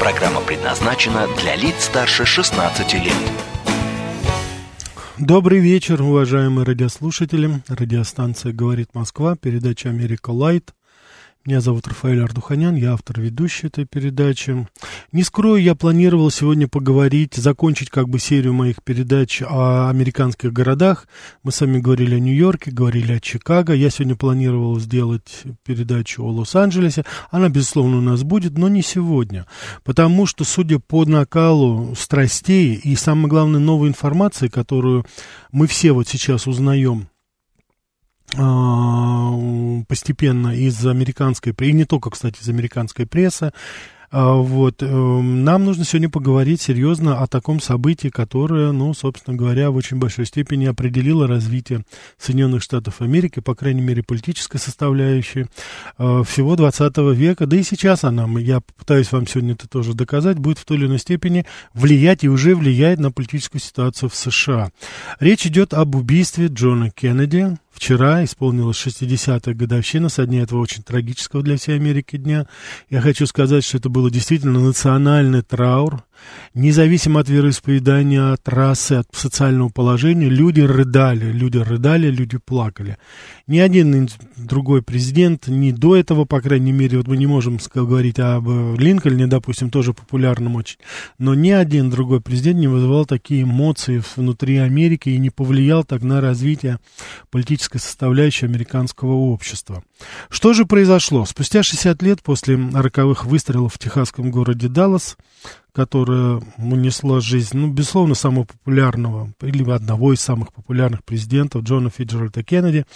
Программа предназначена для лиц старше 16 лет. Добрый вечер, уважаемые радиослушатели. Радиостанция «Говорит Москва», передача «Америка Лайт». Меня зовут Рафаэль Ардуханян, я автор ведущей этой передачи. Не скрою, я планировал сегодня поговорить, закончить как бы серию моих передач о американских городах. Мы с вами говорили о Нью-Йорке, говорили о Чикаго. Я сегодня планировал сделать передачу о Лос-Анджелесе. Она, безусловно, у нас будет, но не сегодня. Потому что, судя по накалу страстей и, самое главное, новой информации, которую мы все вот сейчас узнаем постепенно из американской, и не только, кстати, из американской прессы, а, вот, эм, нам нужно сегодня поговорить серьезно о таком событии, которое, ну, собственно говоря, в очень большой степени определило развитие Соединенных Штатов Америки, по крайней мере, политической составляющей э, всего 20 века, да и сейчас она, я пытаюсь вам сегодня это тоже доказать, будет в той или иной степени влиять и уже влияет на политическую ситуацию в США. Речь идет об убийстве Джона Кеннеди, Вчера исполнилась 60-я годовщина со дня этого очень трагического для всей Америки дня. Я хочу сказать, что это было действительно национальный траур. Независимо от вероисповедания, от расы, от социального положения, люди рыдали, люди рыдали, люди плакали. Ни один другой президент, ни до этого, по крайней мере, вот мы не можем говорить об Линкольне, допустим, тоже популярном очень, но ни один другой президент не вызывал такие эмоции внутри Америки и не повлиял так на развитие политической составляющей американского общества. Что же произошло? Спустя 60 лет после роковых выстрелов в техасском городе Даллас, которая унесла жизнь, ну, безусловно, самого популярного, или одного из самых популярных президентов Джона Фиджеральда Кеннеди.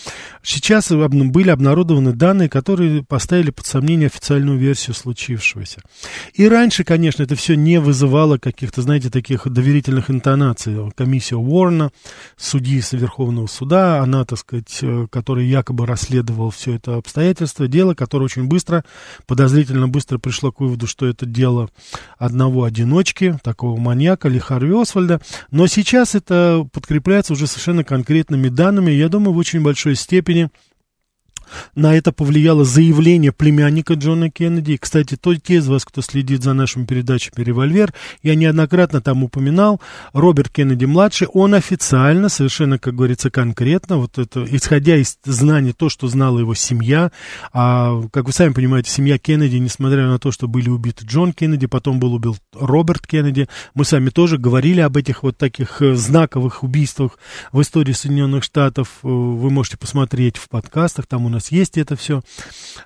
Сейчас были обнародованы данные, которые поставили под сомнение официальную версию случившегося. И раньше, конечно, это все не вызывало каких-то, знаете, таких доверительных интонаций. Комиссия Уоррена, судьи Верховного суда, она, так сказать, э, которая якобы расследовала все это обстоятельство, дело, которое очень быстро, подозрительно быстро пришло к выводу, что это дело одного одиночки, такого маньяка, Ли Харви Освальда. Но сейчас это подкрепляется уже совершенно конкретными данными. Я думаю, в очень большой степени на это повлияло заявление племянника Джона Кеннеди. Кстати, то, те из вас, кто следит за нашими передачами «Револьвер», я неоднократно там упоминал, Роберт Кеннеди-младший, он официально, совершенно, как говорится, конкретно, вот это, исходя из знаний, то, что знала его семья, а, как вы сами понимаете, семья Кеннеди, несмотря на то, что были убиты Джон Кеннеди, потом был убит Роберт Кеннеди, мы сами тоже говорили об этих вот таких э, знаковых убийствах в истории Соединенных Штатов, э, вы можете посмотреть в подкастах, там у нас есть это все.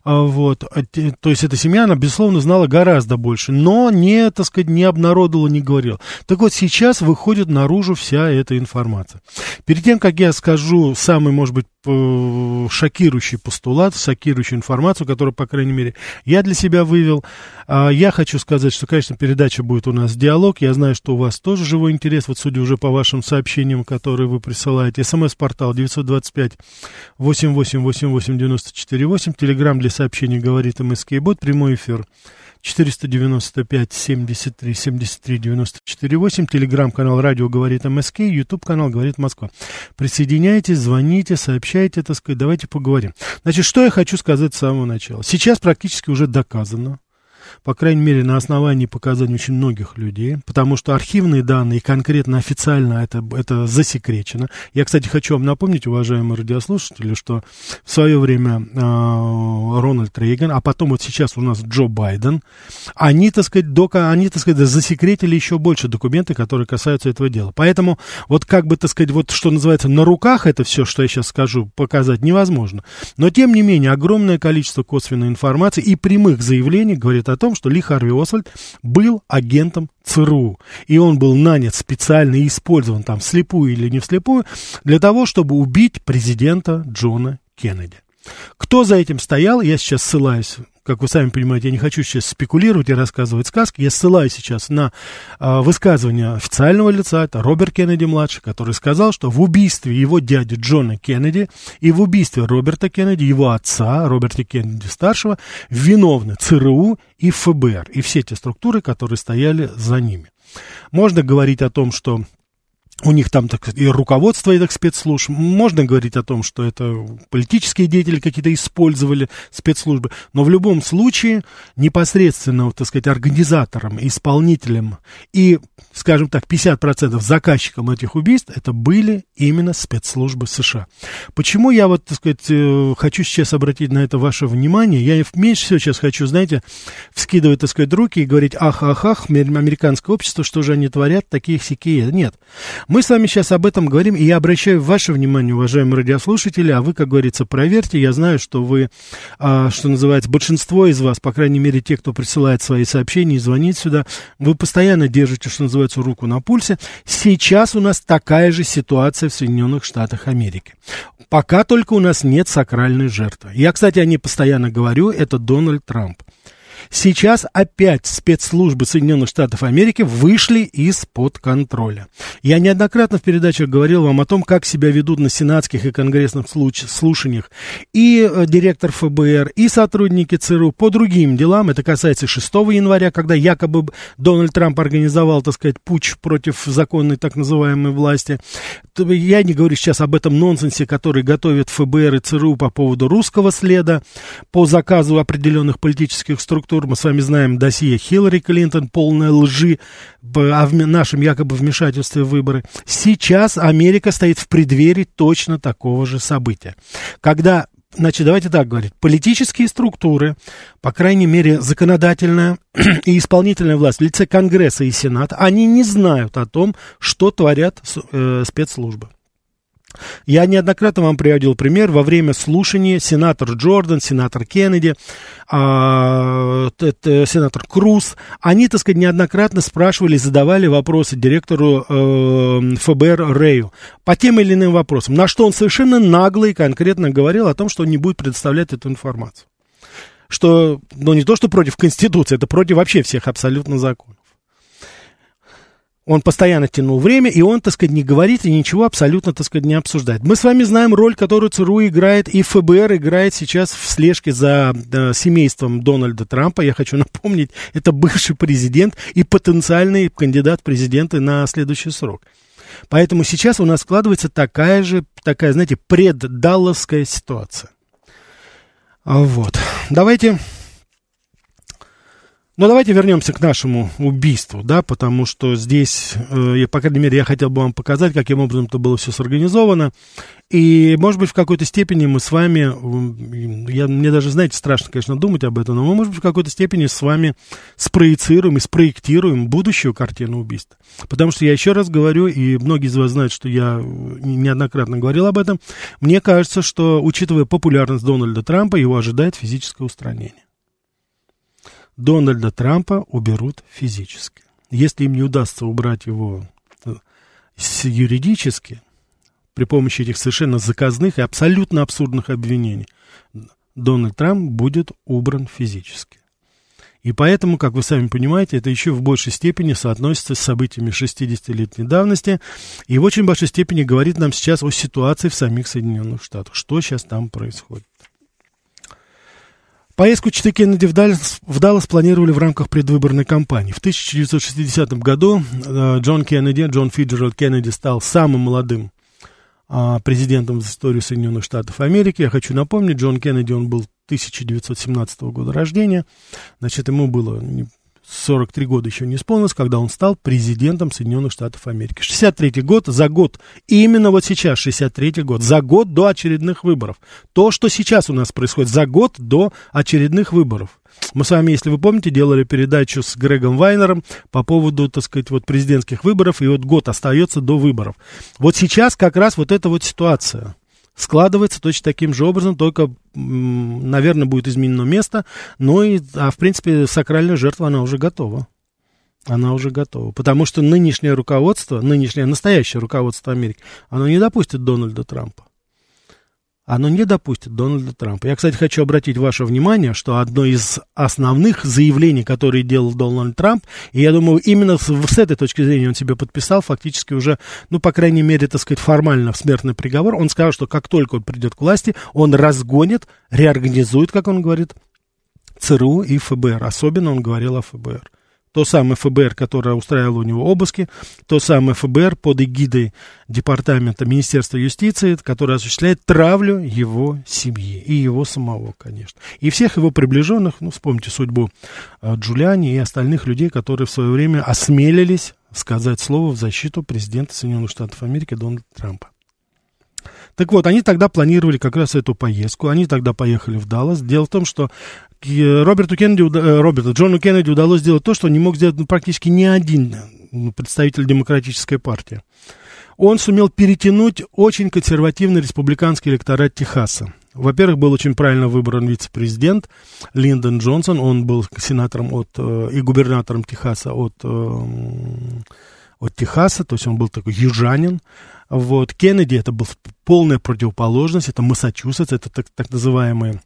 А, вот. А то есть эта семья, она, безусловно, знала гораздо больше, но не, так сказать, не обнародовала, не говорила. Так вот, сейчас выходит наружу вся эта информация. Перед тем, как я скажу самый, может быть, шокирующий постулат, шокирующую информацию, которую, по крайней мере, я для себя вывел. А, я хочу сказать, что, конечно, передача будет у нас диалог. Я знаю, что у вас тоже живой интерес, вот судя уже по вашим сообщениям, которые вы присылаете. СМС-портал 925 8888 94 8. Телеграмм для сообщений говорит МСК Бот. Прямой эфир 495 73 73 94 8. Телеграм-канал «Радио говорит МСК», Ютуб-канал «Говорит Москва». Присоединяйтесь, звоните, сообщайте, так сказать, давайте поговорим. Значит, что я хочу сказать с самого начала. Сейчас практически уже доказано, по крайней мере, на основании показаний очень многих людей, потому что архивные данные, конкретно официально это, это засекречено. Я, кстати, хочу вам напомнить, уважаемые радиослушатели, что в свое время э, Рональд Рейган, а потом вот сейчас у нас Джо Байден, они, так сказать, дока, они, так сказать, засекретили еще больше документы, которые касаются этого дела. Поэтому вот как бы, так сказать, вот что называется, на руках это все, что я сейчас скажу, показать невозможно. Но, тем не менее, огромное количество косвенной информации и прямых заявлений говорит о том, что Ли Харви Освальд был агентом ЦРУ. И он был нанят специально и использован там вслепую или не вслепую для того, чтобы убить президента Джона Кеннеди. Кто за этим стоял, я сейчас ссылаюсь как вы сами понимаете, я не хочу сейчас спекулировать и рассказывать сказки, я ссылаюсь сейчас на а, высказывание официального лица, это Роберт Кеннеди-младший, который сказал, что в убийстве его дяди Джона Кеннеди и в убийстве Роберта Кеннеди, его отца, Роберта Кеннеди-старшего, виновны ЦРУ и ФБР, и все те структуры, которые стояли за ними. Можно говорить о том, что у них там так, и руководство этих спецслужб. Можно говорить о том, что это политические деятели какие-то использовали спецслужбы. Но в любом случае непосредственно, так сказать, организатором, исполнителем и, скажем так, 50% заказчиком этих убийств это были именно спецслужбы США. Почему я вот, так сказать, э, хочу сейчас обратить на это ваше внимание? Я меньше всего сейчас хочу, знаете, вскидывать, так сказать, руки и говорить, ах, ах, ах, американское общество, что же они творят, такие сякие. Нет. Мы с вами сейчас об этом говорим, и я обращаю ваше внимание, уважаемые радиослушатели, а вы, как говорится, проверьте. Я знаю, что вы, а, что называется, большинство из вас, по крайней мере, те, кто присылает свои сообщения и звонит сюда, вы постоянно держите, что называется, руку на пульсе. Сейчас у нас такая же ситуация в Соединенных Штатах Америки. Пока только у нас нет сакральной жертвы. Я, кстати, о ней постоянно говорю, это Дональд Трамп. Сейчас опять спецслужбы Соединенных Штатов Америки вышли из-под контроля. Я неоднократно в передачах говорил вам о том, как себя ведут на сенатских и конгрессных слушаниях и э, директор ФБР, и сотрудники ЦРУ по другим делам. Это касается 6 января, когда якобы Дональд Трамп организовал, так сказать, путь против законной так называемой власти. Я не говорю сейчас об этом нонсенсе, который готовит ФБР и ЦРУ по поводу русского следа, по заказу определенных политических структур структур. Мы с вами знаем досье Хиллари Клинтон, полная лжи о нашем якобы вмешательстве в выборы. Сейчас Америка стоит в преддверии точно такого же события. Когда Значит, давайте так говорить. Политические структуры, по крайней мере, законодательная и исполнительная власть в лице Конгресса и Сената, они не знают о том, что творят э, спецслужбы. Я неоднократно вам приводил пример. Во время слушания сенатор Джордан, сенатор Кеннеди, а, сенатор Круз, они, так сказать, неоднократно спрашивали, задавали вопросы директору э, ФБР Рэю по тем или иным вопросам, на что он совершенно нагло и конкретно говорил о том, что он не будет предоставлять эту информацию. Что, ну, не то, что против Конституции, это против вообще всех абсолютно законов. Он постоянно тянул время, и он, так сказать, не говорит и ничего абсолютно, так сказать, не обсуждает. Мы с вами знаем роль, которую ЦРУ играет, и ФБР играет сейчас в слежке за э, семейством Дональда Трампа. Я хочу напомнить, это бывший президент и потенциальный кандидат в президенты на следующий срок. Поэтому сейчас у нас складывается такая же, такая, знаете, преддалловская ситуация. Вот. Давайте но давайте вернемся к нашему убийству, да, потому что здесь, э, по крайней мере, я хотел бы вам показать, каким образом это было все сорганизовано. И, может быть, в какой-то степени мы с вами, я, мне даже, знаете, страшно, конечно, думать об этом, но мы, может быть, в какой-то степени с вами спроецируем и спроектируем будущую картину убийства. Потому что я еще раз говорю, и многие из вас знают, что я неоднократно говорил об этом, мне кажется, что, учитывая популярность Дональда Трампа, его ожидает физическое устранение. Дональда Трампа уберут физически. Если им не удастся убрать его э, юридически, при помощи этих совершенно заказных и абсолютно абсурдных обвинений, Дональд Трамп будет убран физически. И поэтому, как вы сами понимаете, это еще в большей степени соотносится с событиями 60-летней давности и в очень большой степени говорит нам сейчас о ситуации в самих Соединенных Штатах, что сейчас там происходит. Поездку Читы Кеннеди в Даллас, в Даллас планировали в рамках предвыборной кампании. В 1960 году э, Джон Кеннеди, Джон Фиджеральд Кеннеди стал самым молодым а, президентом в истории Соединенных Штатов Америки. Я хочу напомнить, Джон Кеннеди, он был 1917 года рождения, значит, ему было 43 года еще не исполнилось, когда он стал президентом Соединенных Штатов Америки. 63 год, за год, именно вот сейчас, 63 год, за год до очередных выборов. То, что сейчас у нас происходит, за год до очередных выборов. Мы с вами, если вы помните, делали передачу с Грегом Вайнером по поводу, так сказать, вот президентских выборов, и вот год остается до выборов. Вот сейчас как раз вот эта вот ситуация складывается точно таким же образом, только, наверное, будет изменено место, но и, а в принципе, сакральная жертва, она уже готова. Она уже готова. Потому что нынешнее руководство, нынешнее настоящее руководство Америки, оно не допустит Дональда Трампа. Оно не допустит Дональда Трампа. Я, кстати, хочу обратить ваше внимание, что одно из основных заявлений, которые делал Дональд Трамп, и я думаю, именно с, с этой точки зрения он себе подписал фактически уже, ну, по крайней мере, так сказать, формально в смертный приговор. Он сказал, что как только он придет к власти, он разгонит, реорганизует, как он говорит, ЦРУ и ФБР. Особенно он говорил о ФБР то самое ФБР, которое устраивало у него обыски, то самое ФБР под эгидой Департамента Министерства юстиции, которое осуществляет травлю его семьи и его самого, конечно. И всех его приближенных, ну, вспомните судьбу э, Джулиани и остальных людей, которые в свое время осмелились сказать слово в защиту президента Соединенных Штатов Америки Дональда Трампа. Так вот, они тогда планировали как раз эту поездку, они тогда поехали в Даллас. Дело в том, что Роберту Кеннеди, э, Роберту Джону Кеннеди удалось сделать то, что не мог сделать ну, практически ни один э, представитель демократической партии. Он сумел перетянуть очень консервативный республиканский электорат Техаса. Во-первых, был очень правильно выбран вице-президент Линдон Джонсон. Он был сенатором от, э, и губернатором Техаса от, от Техаса, то есть он был такой южанин. Вот. Кеннеди это был полная противоположность, это Массачусетс, это так, так называемые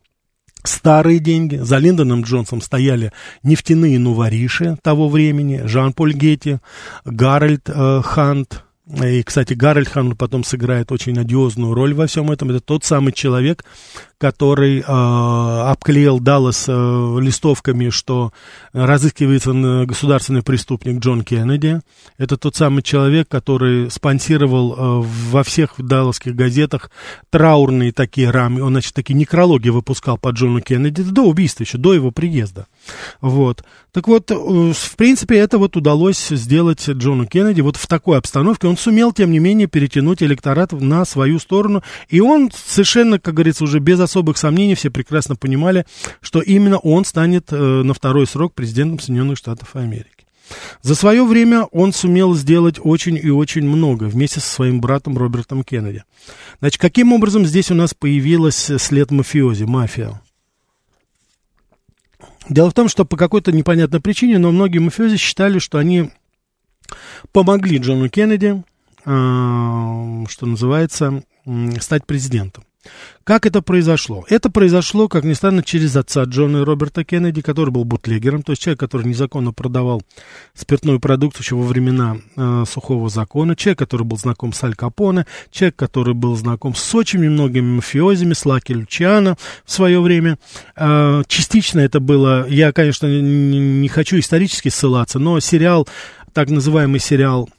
старые деньги. За Линдоном Джонсом стояли нефтяные нувориши того времени, Жан-Поль Гетти, Гарольд э, Хант, и, кстати, Гарольд Хант потом сыграет очень одиозную роль во всем этом. Это тот самый человек, который э, обклеил Даллас э, листовками, что разыскивается государственный преступник Джон Кеннеди. Это тот самый человек, который спонсировал э, во всех далласских газетах траурные такие рамы. Он, значит, такие некрологи выпускал по Джону Кеннеди до убийства, еще до его приезда. Вот. Так вот, э, в принципе, это вот удалось сделать Джону Кеннеди вот в такой обстановке. Он сумел, тем не менее, перетянуть электорат на свою сторону. И он совершенно, как говорится, уже без особых сомнений все прекрасно понимали, что именно он станет э, на второй срок президентом Соединенных Штатов Америки. За свое время он сумел сделать очень и очень много вместе со своим братом Робертом Кеннеди. Значит, каким образом здесь у нас появилась след мафиози, мафия? Дело в том, что по какой-то непонятной причине, но многие мафиози считали, что они помогли Джону Кеннеди, э, что называется, стать президентом. Как это произошло? Это произошло, как ни странно, через отца Джона и Роберта Кеннеди, который был бутлегером, то есть человек, который незаконно продавал спиртную продукцию еще во времена э, сухого закона, человек, который был знаком с Аль Капоне, человек, который был знаком с очень многими мафиозами, с Лаки Лючиано в свое время. Э, частично это было, я, конечно, не, не хочу исторически ссылаться, но сериал, так называемый сериал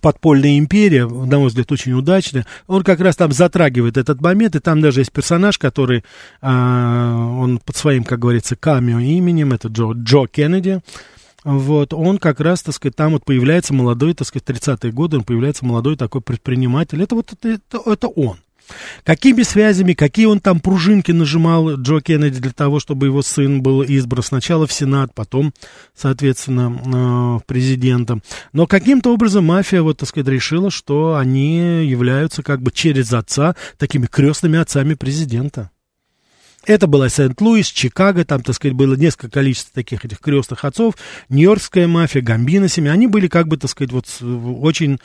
подпольная империя, на мой взгляд, очень удачная. Он как раз там затрагивает этот момент, и там даже есть персонаж, который, а, он под своим, как говорится, камео именем, это Джо, Джо Кеннеди, вот, он как раз, так сказать, там вот появляется молодой, так сказать, 30-е годы, он появляется молодой такой предприниматель, это вот, это, это, он. Какими связями, какие он там пружинки нажимал Джо Кеннеди для того, чтобы его сын был избран сначала в Сенат, потом, соответственно, э, президентом. Но каким-то образом мафия, вот, так сказать, решила, что они являются как бы через отца такими крестными отцами президента. Это была Сент-Луис, Чикаго, там, так сказать, было несколько количество таких этих крестных отцов, Нью-Йоркская мафия, Гамбина семья, они были, как бы, так сказать, вот очень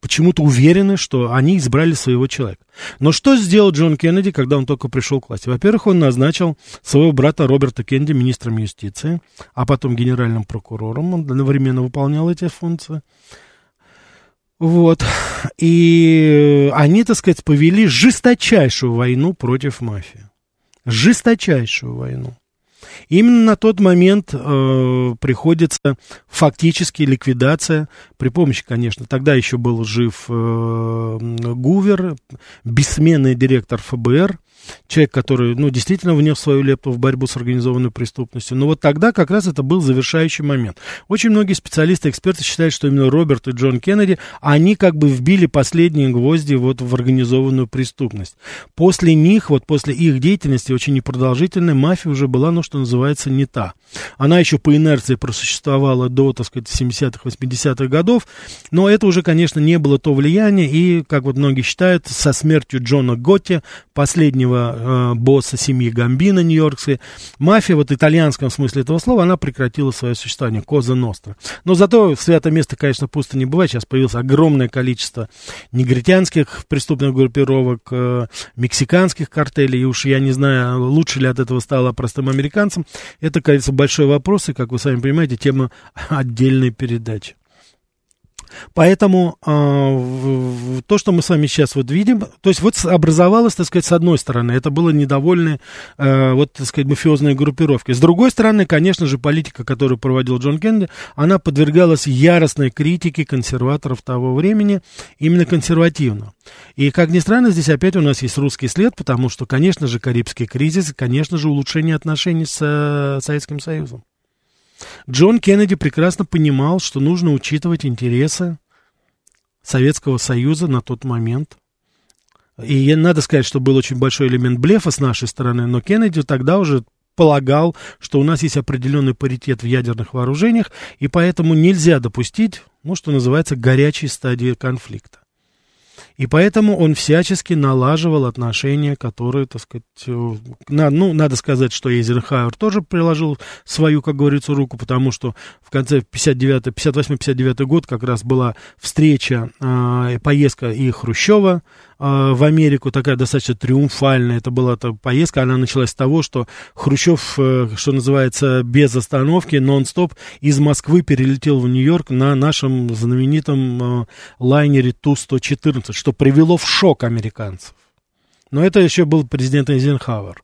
почему-то уверены, что они избрали своего человека. Но что сделал Джон Кеннеди, когда он только пришел к власти? Во-первых, он назначил своего брата Роберта Кеннеди министром юстиции, а потом генеральным прокурором, он одновременно выполнял эти функции. Вот. И они, так сказать, повели жесточайшую войну против мафии. Жесточайшую войну. Именно на тот момент э, приходится фактически ликвидация при помощи, конечно, тогда еще был жив э, Гувер, бессменный директор ФБР, человек, который, ну, действительно внес свою лепту в борьбу с организованной преступностью. Но вот тогда как раз это был завершающий момент. Очень многие специалисты, эксперты считают, что именно Роберт и Джон Кеннеди, они как бы вбили последние гвозди вот в организованную преступность. После них, вот после их деятельности, очень непродолжительная, мафия уже была, ну, что называется, не та. Она еще по инерции просуществовала до, так сказать, 70-х, 80-х годов, но это уже, конечно, не было то влияние, и, как вот многие считают, со смертью Джона Готти, последнего мафиозного э, босса семьи Гамбина нью-йоркской. Мафия, вот в итальянском смысле этого слова, она прекратила свое существование, Коза Ностра. Но зато святое место, конечно, пусто не бывает. Сейчас появилось огромное количество негритянских преступных группировок, э, мексиканских картелей, и уж я не знаю, лучше ли от этого стало простым американцам. Это, кажется, большой вопрос, и, как вы сами понимаете, тема отдельной передачи. Поэтому э, то, что мы с вами сейчас вот видим, то есть вот образовалось, так сказать, с одной стороны, это было недовольны, э, вот, так сказать, мафиозные группировки. С другой стороны, конечно же, политика, которую проводил Джон Кеннеди, она подвергалась яростной критике консерваторов того времени, именно консервативно. И, как ни странно, здесь опять у нас есть русский след, потому что, конечно же, Карибский кризис, конечно же, улучшение отношений с э, Советским Союзом. Джон Кеннеди прекрасно понимал, что нужно учитывать интересы Советского Союза на тот момент. И надо сказать, что был очень большой элемент блефа с нашей стороны, но Кеннеди тогда уже полагал, что у нас есть определенный паритет в ядерных вооружениях, и поэтому нельзя допустить, ну, что называется, горячей стадии конфликта. И поэтому он всячески налаживал отношения, которые, так сказать, э, ну, надо сказать, что Эйзенхауэр тоже приложил свою, как говорится, руку, потому что в конце 58-59 год как раз была встреча, э, поездка и Хрущева, а, в Америку, такая достаточно триумфальная. Это была эта поездка, она началась с того, что Хрущев, э, что называется, без остановки, нон-стоп, из Москвы перелетел в Нью-Йорк на нашем знаменитом э, лайнере Ту-114, что привело в шок американцев. Но это еще был президент Эйзенхауэр.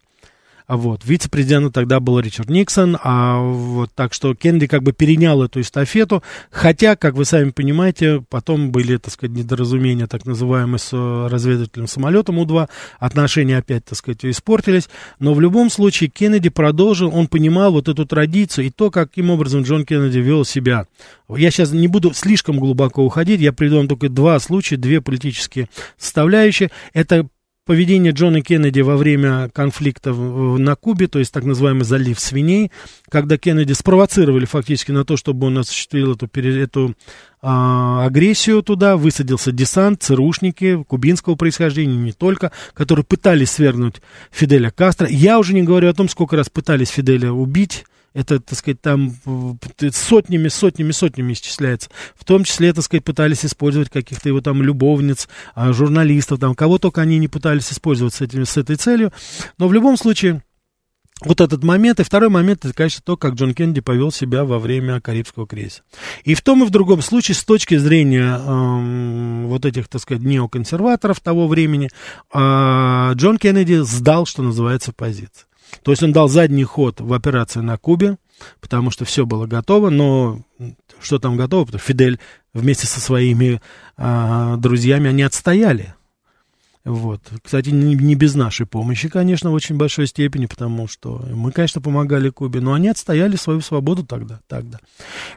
А вот, вице-президентом тогда был Ричард Никсон, а вот так что Кеннеди как бы перенял эту эстафету, хотя, как вы сами понимаете, потом были, так сказать, недоразумения, так называемые, с э, разведывательным самолетом У-2, отношения опять, так сказать, испортились, но в любом случае Кеннеди продолжил, он понимал вот эту традицию и то, каким образом Джон Кеннеди вел себя. Я сейчас не буду слишком глубоко уходить, я приведу вам только два случая, две политические составляющие. Это поведение Джона Кеннеди во время конфликта на Кубе, то есть так называемый залив свиней, когда Кеннеди спровоцировали фактически на то, чтобы он осуществил эту, эту а, агрессию туда, высадился десант, ЦРУшники кубинского происхождения, не только, которые пытались свергнуть Фиделя Кастро. Я уже не говорю о том, сколько раз пытались Фиделя убить, это, так сказать, там сотнями, сотнями, сотнями исчисляется. В том числе, так сказать, пытались использовать каких-то его там любовниц, а, журналистов, там, кого только они не пытались использовать с, этими, с этой целью. Но в любом случае, вот этот момент. И второй момент, это, конечно, то, как Джон Кеннеди повел себя во время Карибского кризиса. И в том и в другом случае, с точки зрения э, вот этих, так сказать, неоконсерваторов того времени, э, Джон Кеннеди сдал, что называется, позиции. То есть он дал задний ход в операции на Кубе, потому что все было готово, но что там готово? Потому что Фидель вместе со своими а, друзьями, они отстояли вот. Кстати, не, не без нашей помощи, конечно, в очень большой степени, потому что мы, конечно, помогали Кубе, но они отстояли свою свободу тогда. тогда.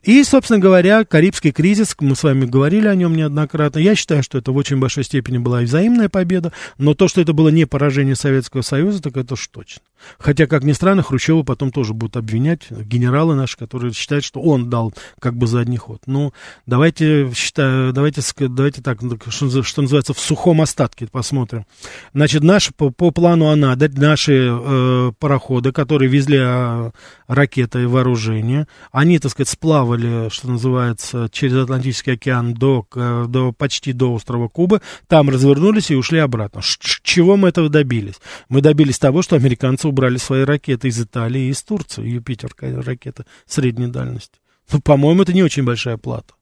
И, собственно говоря, Карибский кризис, мы с вами говорили о нем неоднократно. Я считаю, что это в очень большой степени была и взаимная победа, но то, что это было не поражение Советского Союза, так это уж точно. Хотя, как ни странно, Хрущева потом тоже будут обвинять, генералы наши, которые считают, что он дал как бы задний ход. Ну, давайте, считаю, давайте, давайте так, что, что называется, в сухом остатке посмотрим посмотрим. Значит, наши, по, по плану АНАДА, наши э, пароходы, которые везли э, ракеты и вооружение, они, так сказать, сплавали, что называется, через Атлантический океан до, до, почти до острова Кубы, там развернулись и ушли обратно. Ш чего мы этого добились? Мы добились того, что американцы убрали свои ракеты из Италии и из Турции, Юпитер ракеты средней дальности. Ну, по-моему, это не очень большая плата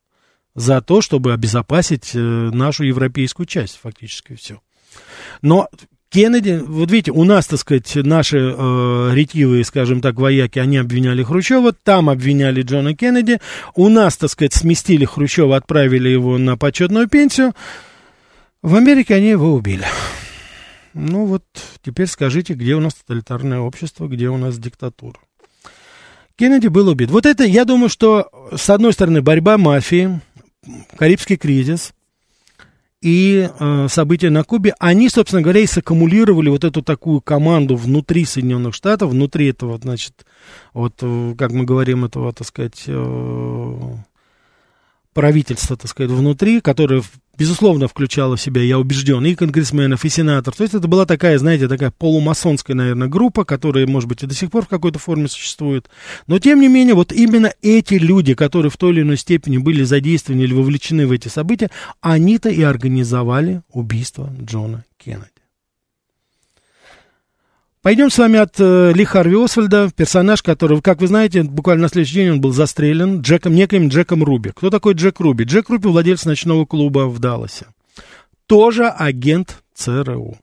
за то, чтобы обезопасить э, нашу европейскую часть, фактически все. Но Кеннеди, вот видите, у нас, так сказать, наши э, ретивые, скажем так, вояки, они обвиняли Хрущева, там обвиняли Джона Кеннеди, у нас, так сказать, сместили Хрущева, отправили его на почетную пенсию, в Америке они его убили. Ну вот, теперь скажите, где у нас тоталитарное общество, где у нас диктатура. Кеннеди был убит. Вот это, я думаю, что, с одной стороны, борьба мафии, Карибский кризис – и э, события на Кубе, они, собственно говоря, и саккумулировали вот эту такую команду внутри Соединенных Штатов, внутри этого, значит, вот, э, как мы говорим, этого, так сказать, э, правительства, так сказать, внутри, которое, безусловно, включало в себя, я убежден, и конгрессменов, и сенаторов. То есть это была такая, знаете, такая полумасонская, наверное, группа, которая, может быть, и до сих пор в какой-то форме существует. Но, тем не менее, вот именно эти люди, которые в той или иной степени были задействованы или вовлечены в эти события, они-то и организовали убийство Джона Кеннеди. Пойдем с вами от э, Ли Харви Освальда, персонаж, который, как вы знаете, буквально на следующий день он был застрелен Джеком, неким Джеком Руби. Кто такой Джек Руби? Джек Руби владелец ночного клуба в Далласе. Тоже агент ЦРУ.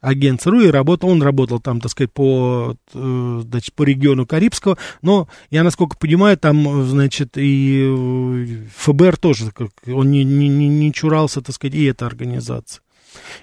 Агент ЦРУ, и работал, он работал там, так сказать, по, э, значит, по региону Карибского, но, я насколько понимаю, там, значит, и э, ФБР тоже, он не, не, не чурался, так сказать, и эта организация.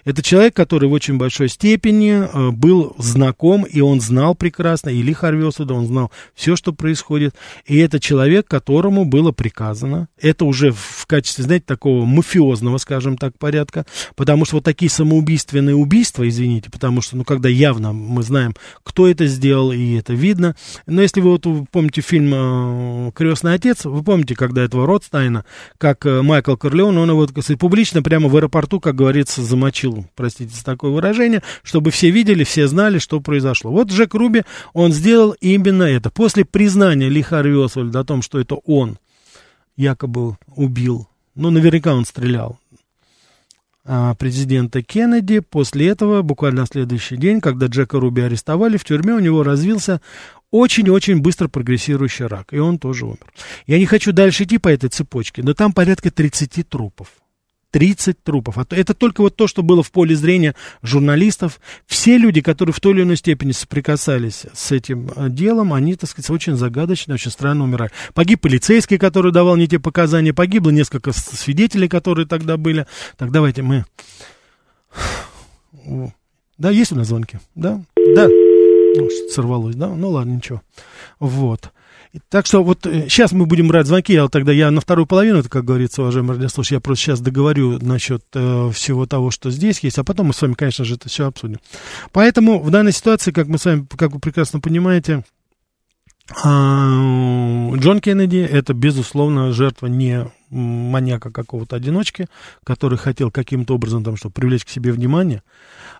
Это человек, который в очень большой степени э, был знаком, и он знал прекрасно, или Харви Осуда, он знал все, что происходит. И это человек, которому было приказано, это уже в качестве, знаете, такого мафиозного, скажем так, порядка, потому что вот такие самоубийственные убийства, извините, потому что, ну, когда явно мы знаем, кто это сделал, и это видно. Но если вы вот помните фильм э, «Крестный отец», вы помните, когда этого Ротстайна, как э, Майкл Корлеон, он его, кстати, публично прямо в аэропорту, как говорится, замочил простите за такое выражение, чтобы все видели, все знали, что произошло. Вот Джек Руби, он сделал именно это. После признания Ли Харви Освальда о том, что это он якобы убил, ну, наверняка он стрелял, а, президента Кеннеди. После этого, буквально на следующий день, когда Джека Руби арестовали, в тюрьме у него развился очень-очень быстро прогрессирующий рак, и он тоже умер. Я не хочу дальше идти по этой цепочке, но там порядка 30 трупов. 30 трупов. А это только вот то, что было в поле зрения журналистов. Все люди, которые в той или иной степени соприкасались с этим э, делом, они, так сказать, очень загадочно, очень странно умирали. Погиб полицейский, который давал не те показания, погибло несколько свидетелей, которые тогда были. Так, давайте мы... Да, есть у нас звонки? Да? Да. Сорвалось, да? Ну, ладно, ничего. Вот. Так что вот сейчас э, мы будем брать звонки, а тогда я на вторую половину, как говорится, уважаемый радиослушатель, я просто сейчас договорю насчет э, всего того, что здесь есть, а потом мы с вами, конечно же, это все обсудим. Поэтому в данной ситуации, как мы с вами, как вы прекрасно понимаете, а, Джон Кеннеди это, безусловно, жертва не маньяка какого-то одиночки, который хотел каким-то образом там, чтобы привлечь к себе внимание.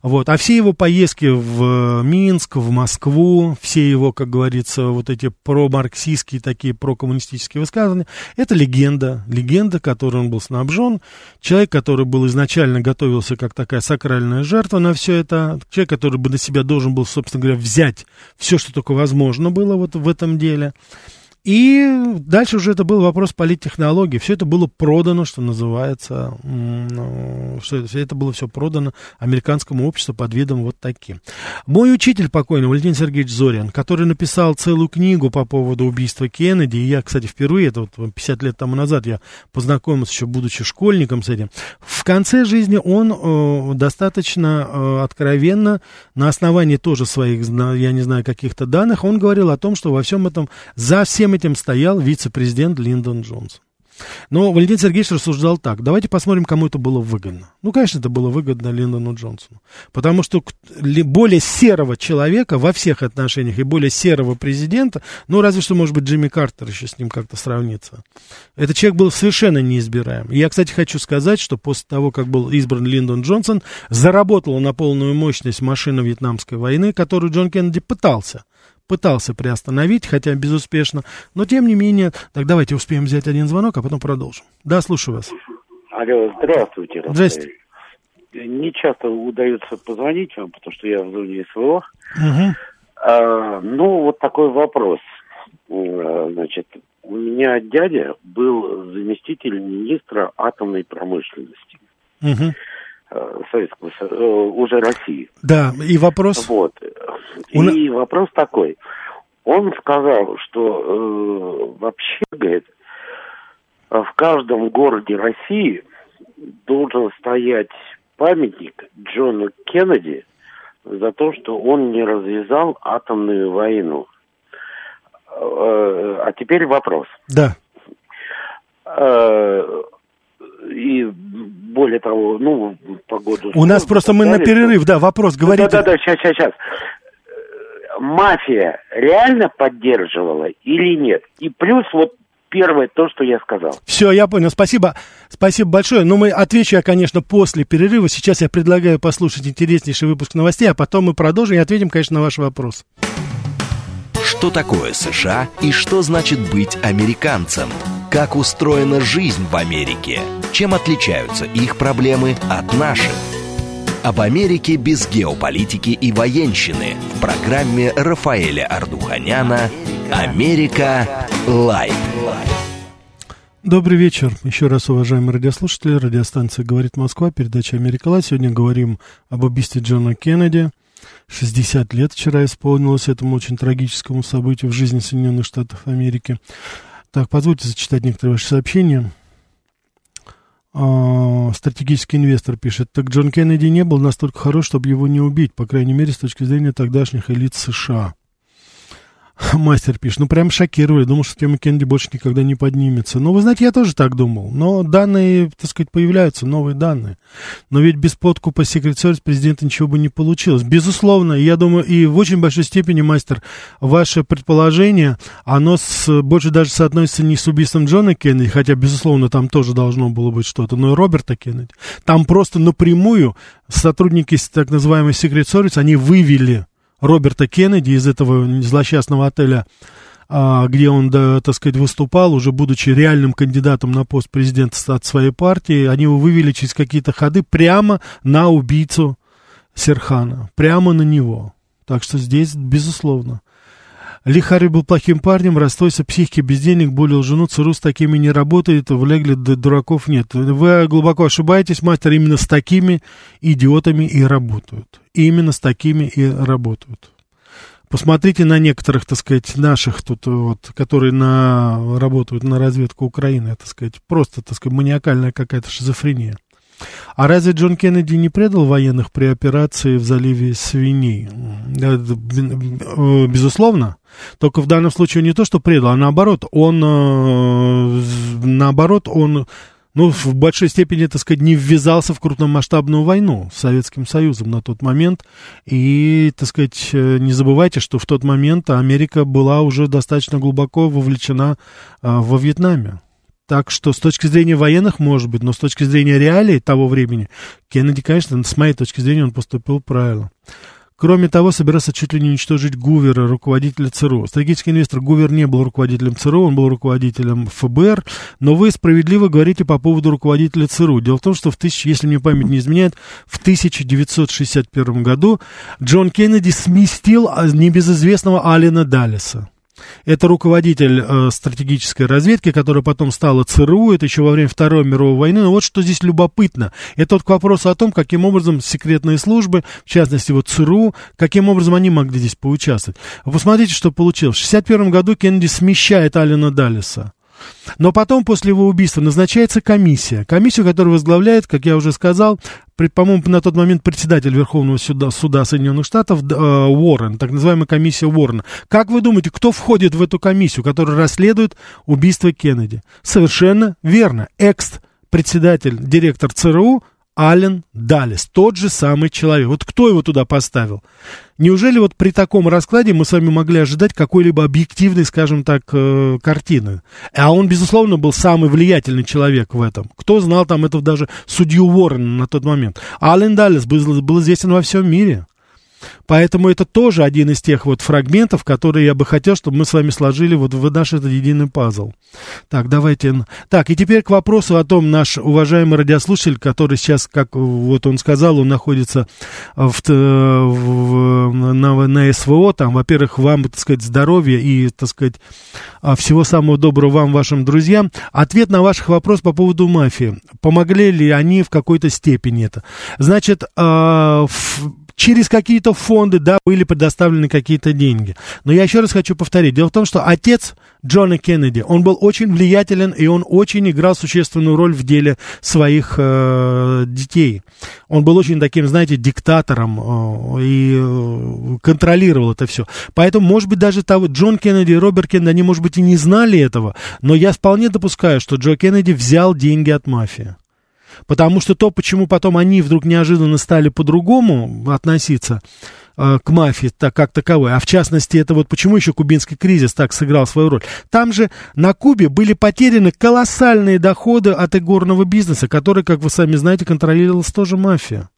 Вот. А все его поездки в Минск, в Москву, все его, как говорится, вот эти промарксистские такие прокоммунистические высказывания, это легенда, легенда, которой он был снабжен. Человек, который был изначально готовился как такая сакральная жертва на все это. Человек, который бы на себя должен был, собственно говоря, взять все, что только возможно было вот в этом деле. И дальше уже это был вопрос политтехнологии. Все это было продано, что называется, ну, что это, это было все продано американскому обществу под видом вот таким. Мой учитель покойный, Валентин Сергеевич Зорин, который написал целую книгу по поводу убийства Кеннеди, и я, кстати, впервые, это вот 50 лет тому назад я познакомился еще будучи школьником с этим, в конце жизни он э, достаточно э, откровенно, на основании тоже своих, я не знаю, каких-то данных, он говорил о том, что во всем этом, за всем этим стоял вице-президент Линдон Джонсон. Но Валентин Сергеевич рассуждал так. Давайте посмотрим, кому это было выгодно. Ну, конечно, это было выгодно Линдону Джонсону. Потому что более серого человека во всех отношениях и более серого президента, ну, разве что, может быть, Джимми Картер еще с ним как-то сравнится. Этот человек был совершенно неизбираем. Я, кстати, хочу сказать, что после того, как был избран Линдон Джонсон, заработала на полную мощность машина Вьетнамской войны, которую Джон Кеннеди пытался пытался приостановить, хотя безуспешно. Но тем не менее, так давайте успеем взять один звонок, а потом продолжим. Да, слушаю вас. Алло, здравствуйте. Здравствуйте. Не часто удается позвонить вам, потому что я в зоне СВО. Угу. А, ну, вот такой вопрос. А, значит, у меня дядя был заместитель министра атомной промышленности. Угу. Советского э, уже России. Да, и вопрос. Вот. И У... вопрос такой. Он сказал, что э, вообще, говорит, в каждом городе России должен стоять памятник Джону Кеннеди за то, что он не развязал атомную войну. Э, а теперь вопрос. Да. Э, и более того, ну, погоду... У нас просто мы на перерыв, да, вопрос, говорите. Да-да-да, сейчас, сейчас, сейчас. Мафия реально поддерживала или нет? И плюс вот первое то, что я сказал. Все, я понял. Спасибо. Спасибо большое. Но ну, мы отвечу я, конечно, после перерыва. Сейчас я предлагаю послушать интереснейший выпуск новостей, а потом мы продолжим и ответим, конечно, на ваш вопрос. Что такое США и что значит быть американцем? Как устроена жизнь в Америке? Чем отличаются их проблемы от наших? Об Америке без геополитики и военщины в программе Рафаэля Ардуханяна «Америка. Light». Добрый вечер. Еще раз, уважаемые радиослушатели. Радиостанция «Говорит Москва», передача «Америка Light». Сегодня говорим об убийстве Джона Кеннеди. 60 лет вчера исполнилось этому очень трагическому событию в жизни Соединенных Штатов Америки. Так, позвольте зачитать некоторые ваши сообщения. А, стратегический инвестор пишет, так Джон Кеннеди не был настолько хорош, чтобы его не убить, по крайней мере, с точки зрения тогдашних элит США. Мастер пишет, ну прям шокировали, думал, что тема Кеннеди больше никогда не поднимется. Ну, вы знаете, я тоже так думал, но данные, так сказать, появляются, новые данные. Но ведь без подкупа Secret Service президента ничего бы не получилось. Безусловно, я думаю, и в очень большой степени, мастер, ваше предположение, оно с, больше даже соотносится не с убийством Джона Кеннеди, хотя, безусловно, там тоже должно было быть что-то, но и Роберта Кеннеди. Там просто напрямую сотрудники так называемой Secret Service, они вывели Роберта Кеннеди из этого злосчастного отеля, а, где он, да, так сказать, выступал, уже будучи реальным кандидатом на пост президента от своей партии, они его вывели через какие-то ходы прямо на убийцу Серхана, прямо на него. Так что здесь, безусловно. Ли Харри был плохим парнем, расстройство психики, денег, более жену, ЦРУ с такими не работает, в Легле дураков нет. Вы глубоко ошибаетесь, мастер, именно с такими идиотами и работают. Именно с такими и работают. Посмотрите на некоторых, так сказать, наших тут вот, которые на, работают на разведку Украины, так сказать, просто, так сказать, маниакальная какая-то шизофрения. А разве Джон Кеннеди не предал военных при операции в заливе свиней? Безусловно. Только в данном случае не то, что предал, а наоборот, он, э, наоборот, он, ну, в большой степени, так сказать, не ввязался в крупномасштабную войну с Советским Союзом на тот момент. И, так сказать, э, не забывайте, что в тот момент Америка была уже достаточно глубоко вовлечена во Вьетнаме. Так что с точки зрения военных, может быть, но с точки зрения реалий того времени, Кеннеди, конечно, с моей точки зрения, он поступил правильно. Кроме того, собирался чуть ли не уничтожить Гувера, руководителя ЦРУ. Стратегический инвестор Гувер не был руководителем ЦРУ, он был руководителем ФБР, но вы справедливо говорите по поводу руководителя ЦРУ. Дело в том, что в тысяч, если мне память не изменяет, в 1961 году Джон Кеннеди сместил а, небезызвестного Алина Даллеса. Это руководитель э, стратегической разведки, которая потом стала ЦРУ, это еще во время Второй мировой войны. Но вот что здесь любопытно. Это вот к вопросу о том, каким образом секретные службы, в частности вот ЦРУ, каким образом они могли здесь поучаствовать. Вы посмотрите, что получилось. В 1961 году Кеннеди смещает Алина Даллеса. Но потом, после его убийства, назначается комиссия. Комиссию, которую возглавляет, как я уже сказал, по-моему, на тот момент председатель Верховного суда, суда Соединенных Штатов э, Уоррен, так называемая комиссия Уоррена. Как вы думаете, кто входит в эту комиссию, которая расследует убийство Кеннеди? Совершенно верно. Экс-председатель, директор ЦРУ Ален Даллес, тот же самый человек. Вот кто его туда поставил? Неужели вот при таком раскладе мы с вами могли ожидать какой-либо объективной, скажем так, э, картины? А он, безусловно, был самый влиятельный человек в этом. Кто знал там этого даже судью Уоррена на тот момент? Ален Даллес был, был известен во всем мире. Поэтому это тоже один из тех вот фрагментов, которые я бы хотел, чтобы мы с вами сложили вот в наш этот единый пазл. Так, давайте. Так, и теперь к вопросу о том, наш уважаемый радиослушатель, который сейчас, как вот он сказал, он находится в, в, на, на СВО, там, во-первых, вам, так сказать, здоровья и, так сказать, а, всего самого доброго вам, вашим друзьям. Ответ на ваш вопрос по поводу мафии. Помогли ли они в какой-то степени это? Значит, э, через какие-то фонды, да, были предоставлены какие-то деньги. Но я еще раз хочу повторить. Дело в том, что отец Джона Кеннеди, он был очень влиятелен, и он очень играл существенную роль в деле своих э, детей. Он был очень таким, знаете, диктатором э, и э, контролировал это все. Поэтому, может быть, даже того, Джон Кеннеди и Роберт Кеннеди, они, может быть, и не знали этого, но я вполне допускаю, что Джо Кеннеди взял деньги от мафии. Потому что то, почему потом они вдруг неожиданно стали по-другому относиться, э, к мафии так, как таковой, а в частности, это вот почему еще кубинский кризис так сыграл свою роль. Там же на Кубе были потеряны колоссальные доходы от игорного бизнеса, который, как вы сами знаете, контролировалась тоже мафия.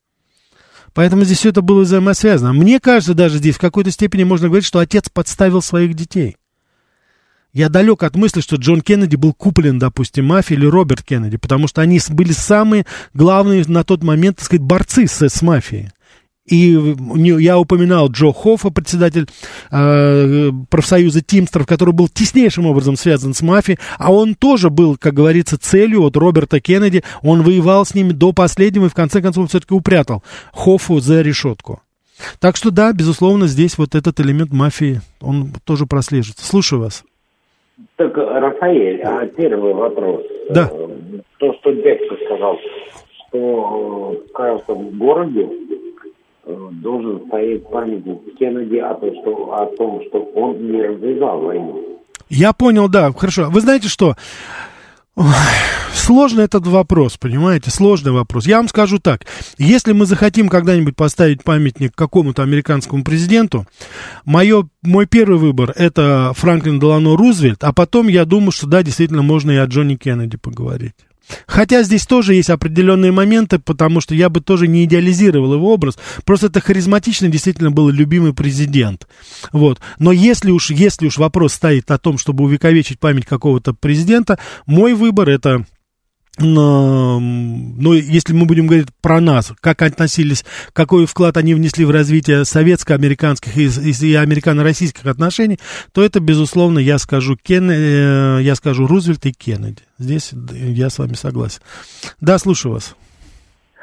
Поэтому здесь все это было взаимосвязано. Мне кажется, даже здесь в какой-то степени можно говорить, что отец подставил своих детей. Я далек от мысли, что Джон Кеннеди был куплен, допустим, мафией или Роберт Кеннеди, потому что они были самые главные на тот момент, так сказать, борцы с, с мафией. И я упоминал Джо Хоффа, председатель э, профсоюза Тимстеров, который был теснейшим образом связан с мафией, а он тоже был, как говорится, целью от Роберта Кеннеди. Он воевал с ними до последнего и в конце концов все-таки упрятал Хоффу за решетку. Так что да, безусловно, здесь вот этот элемент мафии, он тоже прослеживается. Слушаю вас. Так, Рафаэль, а первый вопрос. Да. Э, то, что дядька сказал, что в каждом городе э, должен стоять памятник Кеннеди о том, что, о том, что он не развязал войну. Я понял, да, хорошо. Вы знаете что? Сложный этот вопрос, понимаете, сложный вопрос. Я вам скажу так, если мы захотим когда-нибудь поставить памятник какому-то американскому президенту, мое, мой первый выбор это Франклин Делано Рузвельт, а потом я думаю, что да, действительно можно и о Джонни Кеннеди поговорить. Хотя здесь тоже есть определенные моменты, потому что я бы тоже не идеализировал его образ. Просто это харизматичный, действительно был любимый президент. Вот. Но если уж, если уж вопрос стоит о том, чтобы увековечить память какого-то президента, мой выбор это но, ну, если мы будем говорить про нас, как относились, какой вклад они внесли в развитие советско-американских и, и, американо-российских отношений, то это, безусловно, я скажу, Кен, э, я скажу Рузвельт и Кеннеди. Здесь я с вами согласен. Да, слушаю вас.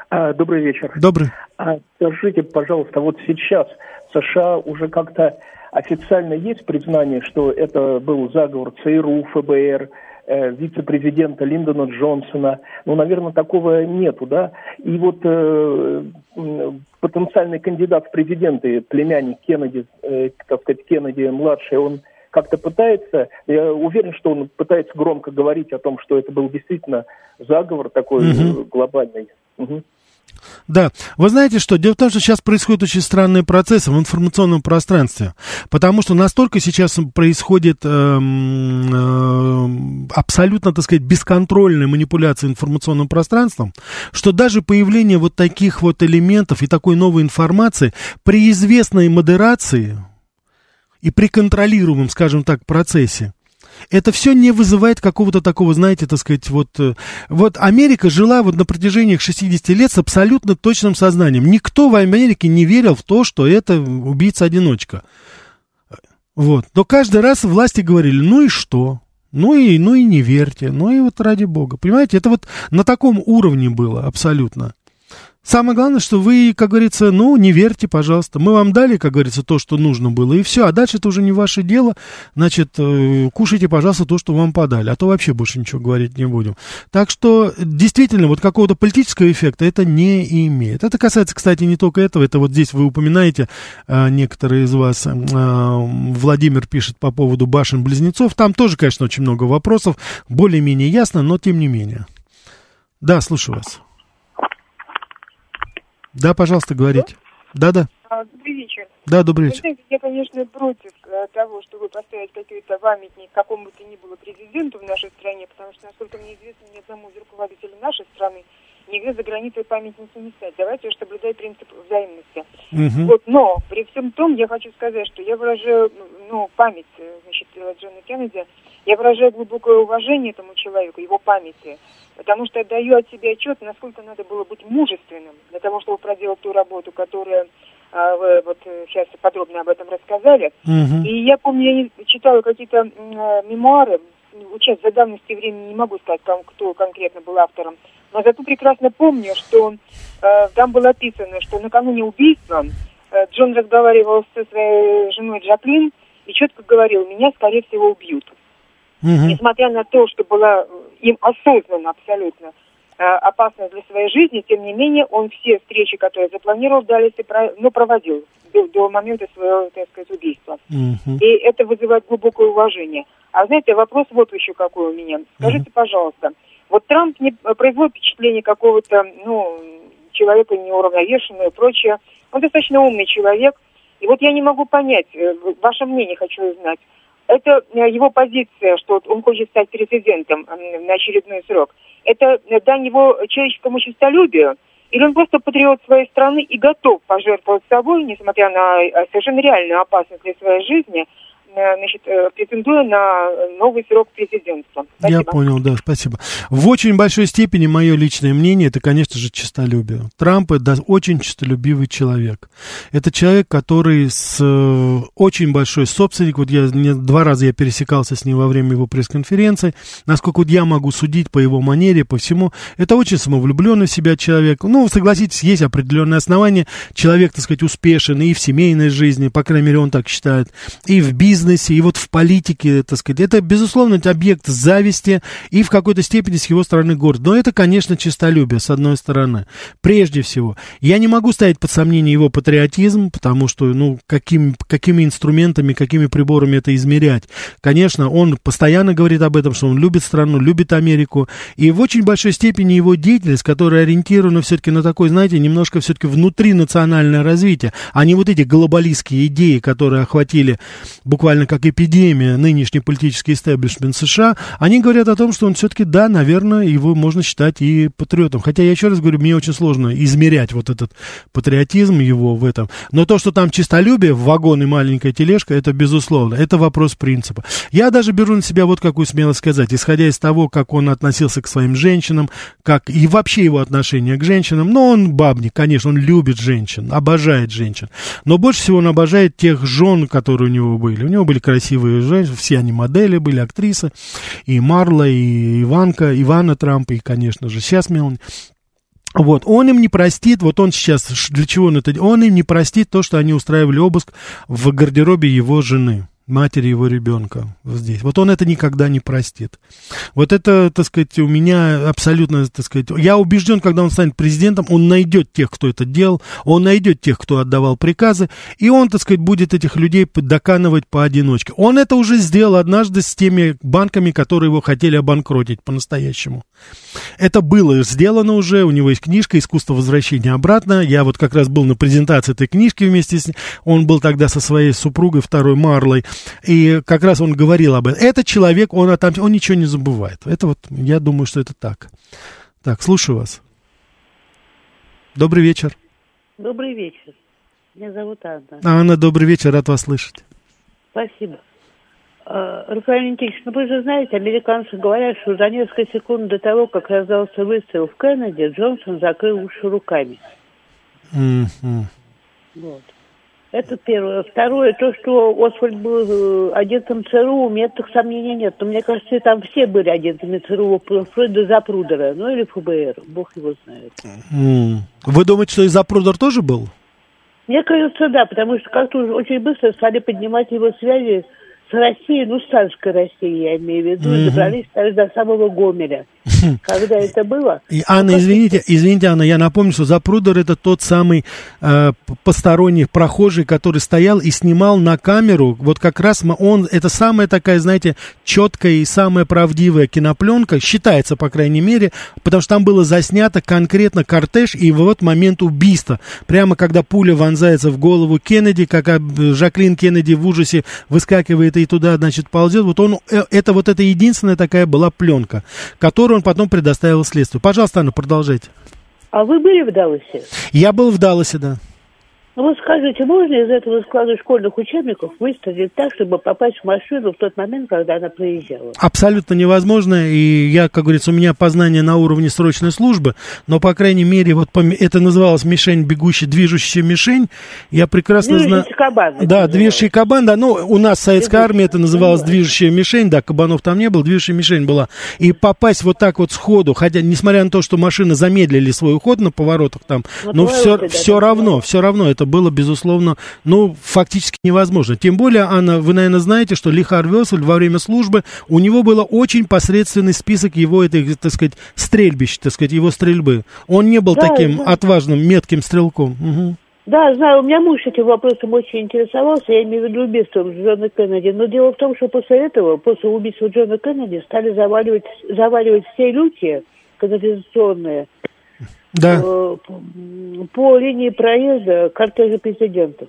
А, добрый вечер. Добрый. А, скажите, пожалуйста, вот сейчас США уже как-то официально есть признание, что это был заговор ЦРУ, ФБР, э, вице-президента Линдона Джонсона. Ну, наверное, такого нету, да. И вот э, потенциальный кандидат в президенты, племянник Кеннеди, э, так сказать, Кеннеди младший, он как-то пытается, я уверен, что он пытается громко говорить о том, что это был действительно заговор такой угу. глобальный. Угу. Да, вы знаете что, дело в том, что сейчас происходят очень странные процессы в информационном пространстве, потому что настолько сейчас происходит э, э, абсолютно, так сказать, бесконтрольная манипуляция информационным пространством, что даже появление вот таких вот элементов и такой новой информации при известной модерации и при контролируемом, скажем так, процессе, это все не вызывает какого-то такого, знаете, так сказать, вот... Э, вот Америка жила вот на протяжении 60 лет с абсолютно точным сознанием. Никто в Америке не верил в то, что это убийца-одиночка. Вот. Но каждый раз власти говорили, ну и что? Ну и, ну и не верьте, ну и вот ради бога. Понимаете, это вот на таком уровне было абсолютно. Самое главное, что вы, как говорится, ну, не верьте, пожалуйста. Мы вам дали, как говорится, то, что нужно было, и все. А дальше это уже не ваше дело. Значит, э, кушайте, пожалуйста, то, что вам подали. А то вообще больше ничего говорить не будем. Так что, действительно, вот какого-то политического эффекта это не имеет. Это касается, кстати, не только этого. Это вот здесь вы упоминаете, э, некоторые из вас, э, Владимир пишет по поводу башен-близнецов. Там тоже, конечно, очень много вопросов. Более-менее ясно, но тем не менее. Да, слушаю вас. Да, пожалуйста, говорите. Да-да. А, добрый вечер. Да, добрый вечер. знаете, я, конечно, против э, того, чтобы поставить какой-то памятник какому бы то ни было президенту в нашей стране, потому что, насколько мне известно, ни одному из руководителей нашей страны нигде за границей памятники не ставить. Давайте уж соблюдать принцип взаимности. Угу. Вот, но при всем том я хочу сказать, что я выражаю ну, память значит, Джона Кеннеди, я выражаю глубокое уважение этому человеку, его памяти, потому что даю от себя отчет, насколько надо было быть мужественным для того, чтобы проделать ту работу, которую а, вы вот сейчас подробно об этом рассказали. Угу. И я помню, я читала какие-то а, мемуары, сейчас за давности времени не могу сказать, кто конкретно был автором, но зато прекрасно помню, что э, там было описано, что накануне убийства э, Джон разговаривал со своей женой Джаклин и четко говорил, меня, скорее всего, убьют. Угу. Несмотря на то, что была им осознанно абсолютно э, опасна для своей жизни, тем не менее, он все встречи, которые запланировал, дались и ну, проводил до, до момента своего, так сказать, убийства. Угу. И это вызывает глубокое уважение. А знаете, вопрос вот еще какой у меня. Скажите, угу. пожалуйста, вот Трамп не производит впечатление какого-то, ну, человека неуравновешенного и прочее. Он достаточно умный человек. И вот я не могу понять, э, ваше мнение хочу узнать. Это э, его позиция, что он хочет стать президентом на очередной срок. Это дань его человеческому честолюбию, или он просто патриот своей страны и готов пожертвовать собой, несмотря на совершенно реальную опасность для своей жизни – Э, значит, э, претендуя на новый срок президентства. Спасибо. Я понял, да, спасибо. В очень большой степени мое личное мнение, это, конечно же, честолюбие. Трамп это очень честолюбивый человек. Это человек, который с э, очень большой собственник, вот я не, два раза я пересекался с ним во время его пресс-конференции, насколько вот я могу судить по его манере, по всему, это очень самовлюбленный в себя человек. Ну, согласитесь, есть определенные основания. Человек, так сказать, успешен и в семейной жизни, по крайней мере, он так считает, и в бизнесе, бизнесе, и вот в политике, так сказать. Это, безусловно, объект зависти и в какой-то степени с его стороны горд. Но это, конечно, честолюбие, с одной стороны. Прежде всего. Я не могу ставить под сомнение его патриотизм, потому что, ну, каким, какими инструментами, какими приборами это измерять. Конечно, он постоянно говорит об этом, что он любит страну, любит Америку. И в очень большой степени его деятельность, которая ориентирована все-таки на такой, знаете, немножко все-таки внутринациональное развитие, а не вот эти глобалистские идеи, которые охватили буквально буквально как эпидемия нынешний политический истеблишмент США, они говорят о том, что он все-таки, да, наверное, его можно считать и патриотом. Хотя я еще раз говорю, мне очень сложно измерять вот этот патриотизм его в этом. Но то, что там чистолюбие, вагон и маленькая тележка, это безусловно. Это вопрос принципа. Я даже беру на себя вот какую смелость сказать, исходя из того, как он относился к своим женщинам, как и вообще его отношение к женщинам. Но он бабник, конечно, он любит женщин, обожает женщин. Но больше всего он обожает тех жен, которые у него были. У него него были красивые женщины, все они модели были, актрисы, и Марла, и Иванка, Ивана Трампа, и, конечно же, сейчас Мелани. Вот, он им не простит, вот он сейчас, для чего он это, он им не простит то, что они устраивали обыск в гардеробе его жены матери его ребенка здесь. Вот он это никогда не простит. Вот это, так сказать, у меня абсолютно, так сказать, я убежден, когда он станет президентом, он найдет тех, кто это делал, он найдет тех, кто отдавал приказы, и он, так сказать, будет этих людей доканывать поодиночке. Он это уже сделал однажды с теми банками, которые его хотели обанкротить по-настоящему. Это было сделано уже, у него есть книжка «Искусство возвращения обратно». Я вот как раз был на презентации этой книжки вместе с ним. Он был тогда со своей супругой, второй Марлой. И как раз он говорил об этом. Этот человек, он, отом... он ничего не забывает. Это вот, я думаю, что это так. Так, слушаю вас. Добрый вечер. Добрый вечер. Меня зовут Анна. Анна, добрый вечер, рад вас слышать. Спасибо. А, Рафаэль Никитич, ну вы же знаете, американцы говорят, что за несколько секунд до того, как раздался выстрел в Кеннеди, Джонсон закрыл уши руками. Mm-hmm. Вот. Это первое. Второе, то, что Освальд был э, агентом ЦРУ, у меня так сомнений нет. Но мне кажется, там все были агентами ЦРУ, вплоть до Запрудера, ну или ФБР, бог его знает. Mm. Вы думаете, что и Запрудер тоже был? Мне кажется, да, потому что как-то очень быстро стали поднимать его связи с Россией, ну, с царской я имею в виду, mm-hmm. добрались даже до самого Гомеля. Когда это было? И, Анна, ну, извините, извините, Анна, я напомню, что Запрудер это тот самый э, посторонний прохожий, который стоял и снимал на камеру, вот как раз он, это самая такая, знаете, четкая и самая правдивая кинопленка, считается, по крайней мере, потому что там было заснято конкретно кортеж и вот момент убийства. Прямо когда пуля вонзается в голову Кеннеди, как Жаклин Кеннеди в ужасе выскакивает и туда, значит, ползет, вот он, э, это вот это единственная такая была пленка, которую он потом предоставил следствию. Пожалуйста, Анна, продолжайте. А вы были в Далласе? Я был в Далласе, да. Ну вот скажите, можно из этого склада школьных учебников выстрелить так, чтобы попасть в машину в тот момент, когда она проезжала? Абсолютно невозможно, и я, как говорится, у меня познание на уровне срочной службы, но, по крайней мере, вот это называлось мишень, бегущая, движущаяся мишень, я прекрасно знаю... кабан. Да, движущий кабан, да, ну, у нас в советской армии это называлось движущая мишень, да, кабанов там не было, движущая мишень была, и попасть вот так вот сходу, хотя, несмотря на то, что машины замедлили свой уход на поворотах там, но, но все, все равно, все равно это это было, безусловно, ну, фактически невозможно. Тем более, Анна, вы, наверное, знаете, что Ли Харвелсель во время службы, у него был очень посредственный список его, этой, так сказать, стрельбищ, так сказать, его стрельбы. Он не был да, таким да. отважным, метким стрелком. Угу. Да, знаю, у меня муж этим вопросом очень интересовался, я имею в виду убийством Джона Кеннеди. Но дело в том, что после этого, после убийства Джона Кеннеди, стали заваливать, заваливать все люки канализационные да. Э, по линии проезда кортежа президентов.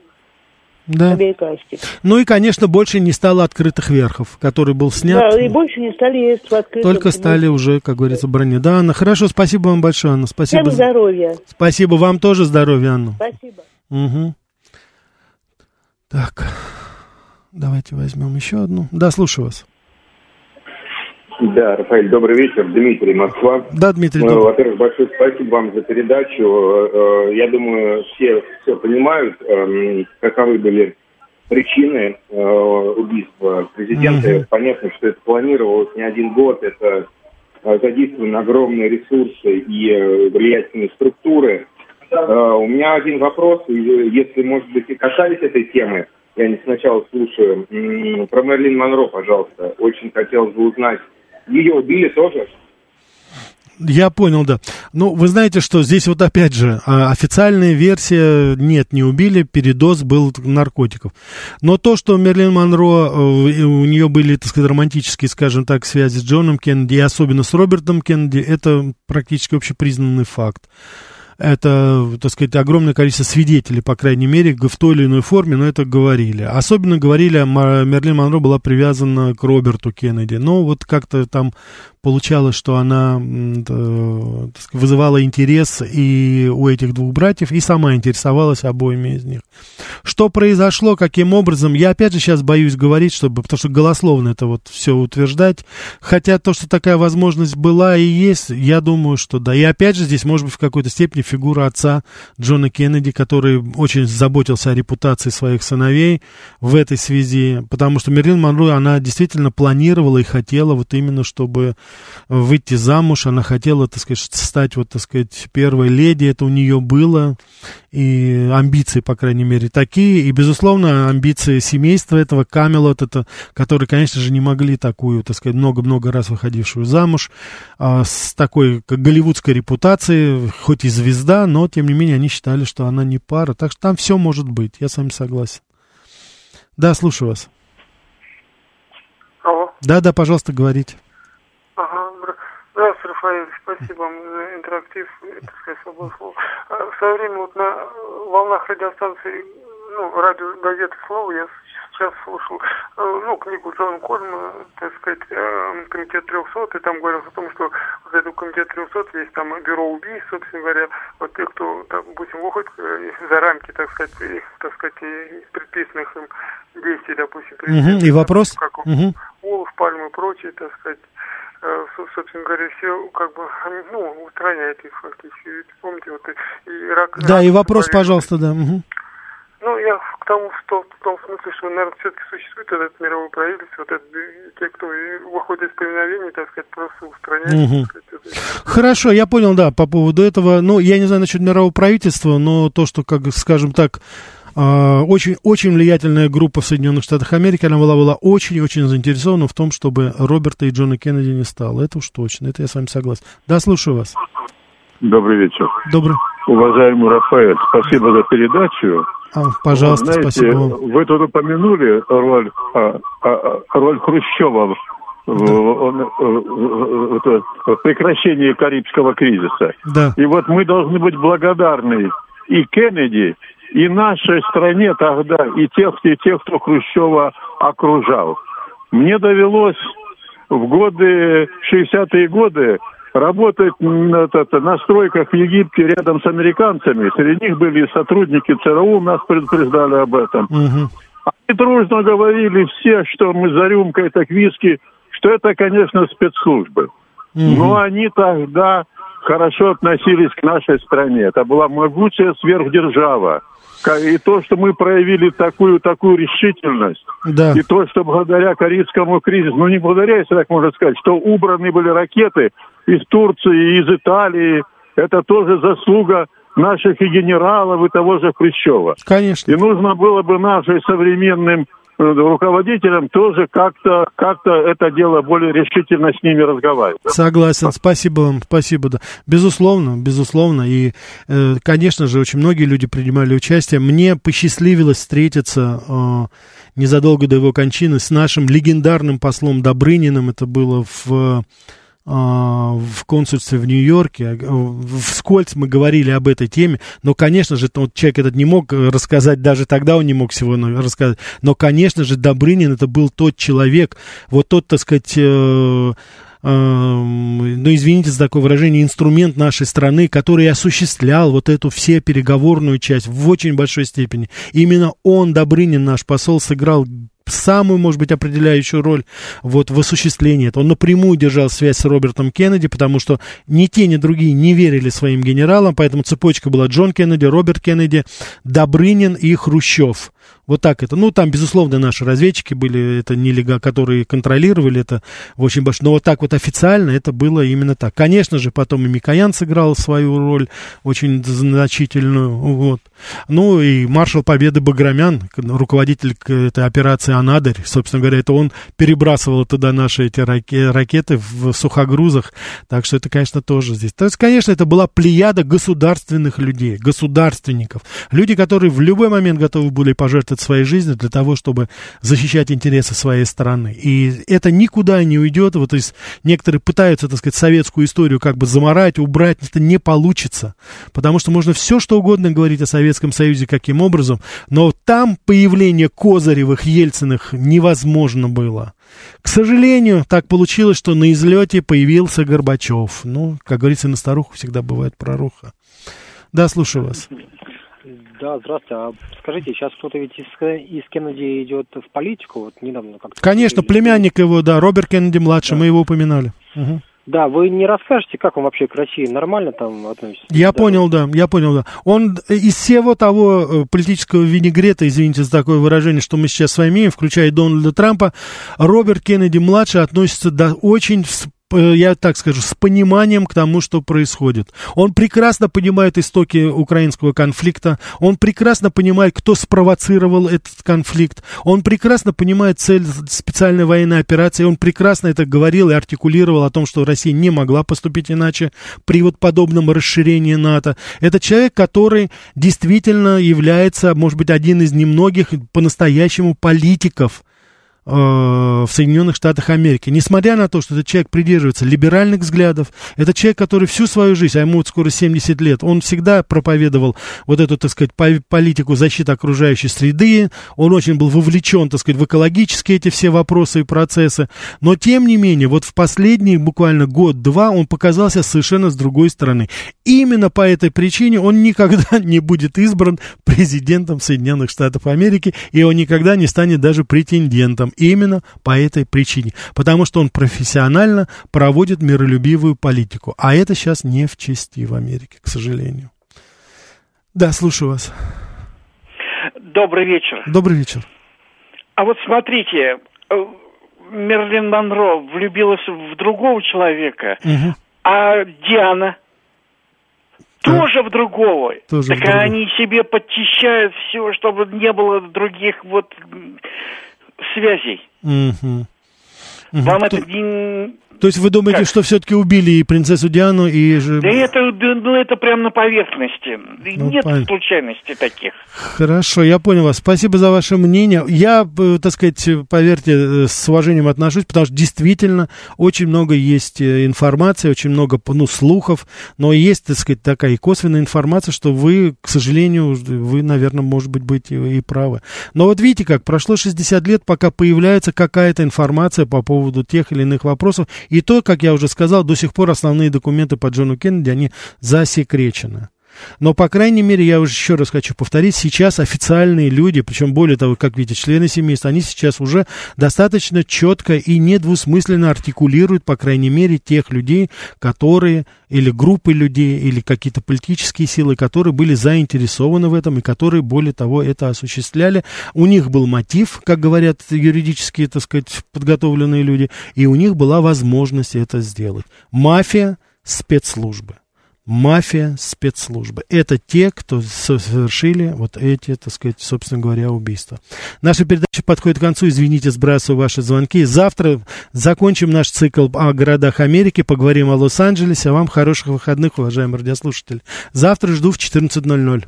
да. американских. Ну и, конечно, больше не стало открытых верхов, который был снят. Да, и больше не стали есть в открытом. Только стали уже, как говорится, брони. Да, Анна, хорошо, спасибо вам большое, Анна. Спасибо. Всем здоровья. Спасибо вам тоже здоровья, Анна. Спасибо. Угу. Так, давайте возьмем еще одну. Да, слушаю вас. Да, Рафаэль, добрый вечер. Дмитрий, Москва. Да, Дмитрий. Ну, во-первых, большое спасибо вам за передачу. Э, я думаю, все все понимают, эм, каковы были причины э, убийства президента. Mm-hmm. Понятно, что это планировалось не один год, это э, задействованы огромные ресурсы и влиятельные структуры. У меня один вопрос, если, может быть, и касались этой темы, я не сначала слушаю, про Мерлин Монро, пожалуйста. Очень хотелось бы узнать, ее убили тоже? Я понял, да. Ну, вы знаете, что здесь вот опять же а, официальная версия, нет, не убили, передоз был наркотиков. Но то, что Мерлин Монро, э, у нее были, так сказать, романтические, скажем так, связи с Джоном Кеннеди, и особенно с Робертом Кеннеди, это практически общепризнанный факт это, так сказать, огромное количество свидетелей, по крайней мере, в той или иной форме, но это говорили. Особенно говорили, Мерлин Монро была привязана к Роберту Кеннеди. Но вот как-то там получалось, что она вызывала интерес и у этих двух братьев, и сама интересовалась обоими из них. Что произошло, каким образом, я опять же сейчас боюсь говорить, чтобы, потому что голословно это вот все утверждать, хотя то, что такая возможность была и есть, я думаю, что да. И опять же здесь может быть в какой-то степени фигура отца Джона Кеннеди, который очень заботился о репутации своих сыновей в этой связи, потому что Мерлин Монро, она действительно планировала и хотела вот именно, чтобы выйти замуж, она хотела, так сказать, стать, вот, так сказать, первой леди, это у нее было, и амбиции, по крайней мере, такие, и, безусловно, амбиции семейства этого, Камелот, это, которые, конечно же, не могли такую, так сказать, много-много раз выходившую замуж, а, с такой, как голливудской репутацией, хоть и звезда, но, тем не менее, они считали, что она не пара, так что там все может быть, я с вами согласен. Да, слушаю вас. Алло. Да, да, пожалуйста, говорите. Рафаэль, спасибо вам за интерактив, так сказать, свободу слова. В свое время вот на волнах радиостанции, ну, радио газеты «Слово» я сейчас слушал, э, ну, книгу Джона Кольма, так сказать, э, комитет 300, и там говорилось о том, что вот этот комитет 300 есть там бюро убийств, собственно говоря, вот те, кто, допустим, выходит э, за рамки, так сказать, и, так сказать, предписанных им действий, допустим. Угу, и вопрос? Как угу. Улов, пальмы и прочее, так сказать, собственно говоря, все как бы, ну, устраняет их фактически. Помните, вот и рак... Да, и вопрос, пожалуйста, да. Угу. Ну, я к тому, что в том смысле, что, наверное, все-таки существует этот мировой правительство, вот это, те, кто выходит из повиновения, так сказать, просто устраняют. Угу. Хорошо, я понял, да, по поводу этого. Ну, я не знаю насчет мирового правительства, но то, что, как, скажем так, очень, очень влиятельная группа в Соединенных Штатах Америки, она была, была очень-очень заинтересована в том, чтобы Роберта и Джона Кеннеди не стало. Это уж точно, это я с вами согласен. Да, слушаю вас. Добрый вечер. Добрый. Уважаемый Рафаэль, спасибо за передачу. А, пожалуйста, Знаете, спасибо Вы тут упомянули роль, а, а, роль Хрущева в, в, в прекращении Карибского кризиса. Да. И вот мы должны быть благодарны и Кеннеди, и нашей стране тогда, и тех, и тех, кто Хрущева окружал. Мне довелось в годы, 60-е годы, работать на, это, на стройках в Египте рядом с американцами. Среди них были сотрудники ЦРУ, нас предупреждали об этом. Угу. Они дружно говорили все, что мы за рюмкой так виски, что это, конечно, спецслужбы. Угу. Но они тогда хорошо относились к нашей стране. Это была могучая сверхдержава. И то, что мы проявили такую такую решительность, да. и то, что благодаря Карибскому кризису, ну не благодаря, если так можно сказать, что убраны были ракеты из Турции, из Италии, это тоже заслуга наших и генералов, и того же Хрущева. Конечно. И нужно было бы нашим современным руководителям тоже как-то как это дело более решительно с ними разговаривать. Согласен, спасибо вам, спасибо, да. Безусловно, безусловно. И, э, конечно же, очень многие люди принимали участие. Мне посчастливилось встретиться э, незадолго до его кончины с нашим легендарным послом Добрыниным. Это было в а, в консульстве в Нью-Йорке. Вскользь мы говорили об этой теме, но, конечно же, вот человек этот не мог рассказать, даже тогда он не мог всего рассказать. Но, конечно же, Добрынин это был тот человек, вот тот, так сказать, э, ну, извините за такое выражение, инструмент нашей страны, который осуществлял вот эту все переговорную часть в очень большой степени. Именно он, Добрынин, наш посол, сыграл самую, может быть, определяющую роль вот в осуществлении этого. Он напрямую держал связь с Робертом Кеннеди, потому что ни те, ни другие не верили своим генералам, поэтому цепочка была Джон Кеннеди, Роберт Кеннеди, Добрынин и Хрущев. Вот так это. Ну, там, безусловно, наши разведчики были, это нелега, которые контролировали это очень большом. Но вот так вот официально это было именно так. Конечно же, потом и Микоян сыграл свою роль очень значительную. Вот. Ну, и маршал Победы Баграмян, руководитель этой операции «Анадырь», собственно говоря, это он перебрасывал туда наши эти ракеты в сухогрузах. Так что это, конечно, тоже здесь. То есть, конечно, это была плеяда государственных людей, государственников. Люди, которые в любой момент готовы были пожертвовать жертвует своей жизнью для того, чтобы защищать интересы своей страны. И это никуда не уйдет. Вот, то есть некоторые пытаются, так сказать, советскую историю как бы заморать, убрать. Это не получится. Потому что можно все, что угодно говорить о Советском Союзе, каким образом, но там появление Козыревых, Ельциных невозможно было. К сожалению, так получилось, что на излете появился Горбачев. Ну, как говорится, на старуху всегда бывает проруха. Да, слушаю вас. Да, здравствуйте. А скажите, сейчас кто-то ведь из, из Кеннеди идет в политику, вот недавно как-то... Конечно, племянник его, да, Роберт Кеннеди младший, да. мы его упоминали. Угу. Да, вы не расскажете, как он вообще к России нормально там относится? Я да. понял, да, я понял, да. Он из всего того э, политического винегрета, извините за такое выражение, что мы сейчас с вами имеем, включая Дональда Трампа, Роберт Кеннеди младший относится до очень я так скажу, с пониманием к тому, что происходит. Он прекрасно понимает истоки украинского конфликта, он прекрасно понимает, кто спровоцировал этот конфликт, он прекрасно понимает цель специальной военной операции, он прекрасно это говорил и артикулировал о том, что Россия не могла поступить иначе при вот подобном расширении НАТО. Это человек, который действительно является, может быть, один из немногих по-настоящему политиков, в Соединенных Штатах Америки. Несмотря на то, что этот человек придерживается либеральных взглядов, это человек, который всю свою жизнь, а ему вот скоро 70 лет, он всегда проповедовал вот эту, так сказать, политику защиты окружающей среды, он очень был вовлечен, так сказать, в экологические эти все вопросы и процессы, но тем не менее, вот в последний буквально год-два он показался совершенно с другой стороны. Именно по этой причине он никогда не будет избран президентом Соединенных Штатов Америки, и он никогда не станет даже претендентом именно по этой причине. Потому что он профессионально проводит миролюбивую политику. А это сейчас не в чести в Америке, к сожалению. Да, слушаю вас. Добрый вечер. Добрый вечер. А вот смотрите, э, Мерлин Монро влюбилась в другого человека, угу. а Диана тоже в другого. Тоже так в другого. они себе подчищают все, чтобы не было других вот связей. Угу. Вам То... это то есть вы думаете, как? что все-таки убили и принцессу Диану, и... Да это, ну, это прямо на поверхности. Ну, Нет пон... случайностей таких. Хорошо, я понял вас. Спасибо за ваше мнение. Я, э, так сказать, поверьте, э, с уважением отношусь, потому что действительно очень много есть э, информации, очень много, ну, слухов, но есть, так сказать, такая и косвенная информация, что вы, к сожалению, вы, наверное, может быть, быть и, и правы. Но вот видите как, прошло 60 лет, пока появляется какая-то информация по поводу тех или иных вопросов, и то, как я уже сказал, до сих пор основные документы по Джону Кеннеди, они засекречены. Но, по крайней мере, я уже еще раз хочу повторить, сейчас официальные люди, причем более того, как видите, члены семейства, они сейчас уже достаточно четко и недвусмысленно артикулируют, по крайней мере, тех людей, которые, или группы людей, или какие-то политические силы, которые были заинтересованы в этом и которые, более того, это осуществляли. У них был мотив, как говорят юридические, так сказать, подготовленные люди, и у них была возможность это сделать. Мафия, спецслужбы мафия, спецслужбы. Это те, кто совершили вот эти, так сказать, собственно говоря, убийства. Наша передача подходит к концу. Извините, сбрасываю ваши звонки. Завтра закончим наш цикл о городах Америки, поговорим о Лос-Анджелесе. А вам хороших выходных, уважаемые радиослушатели. Завтра жду в 14.00.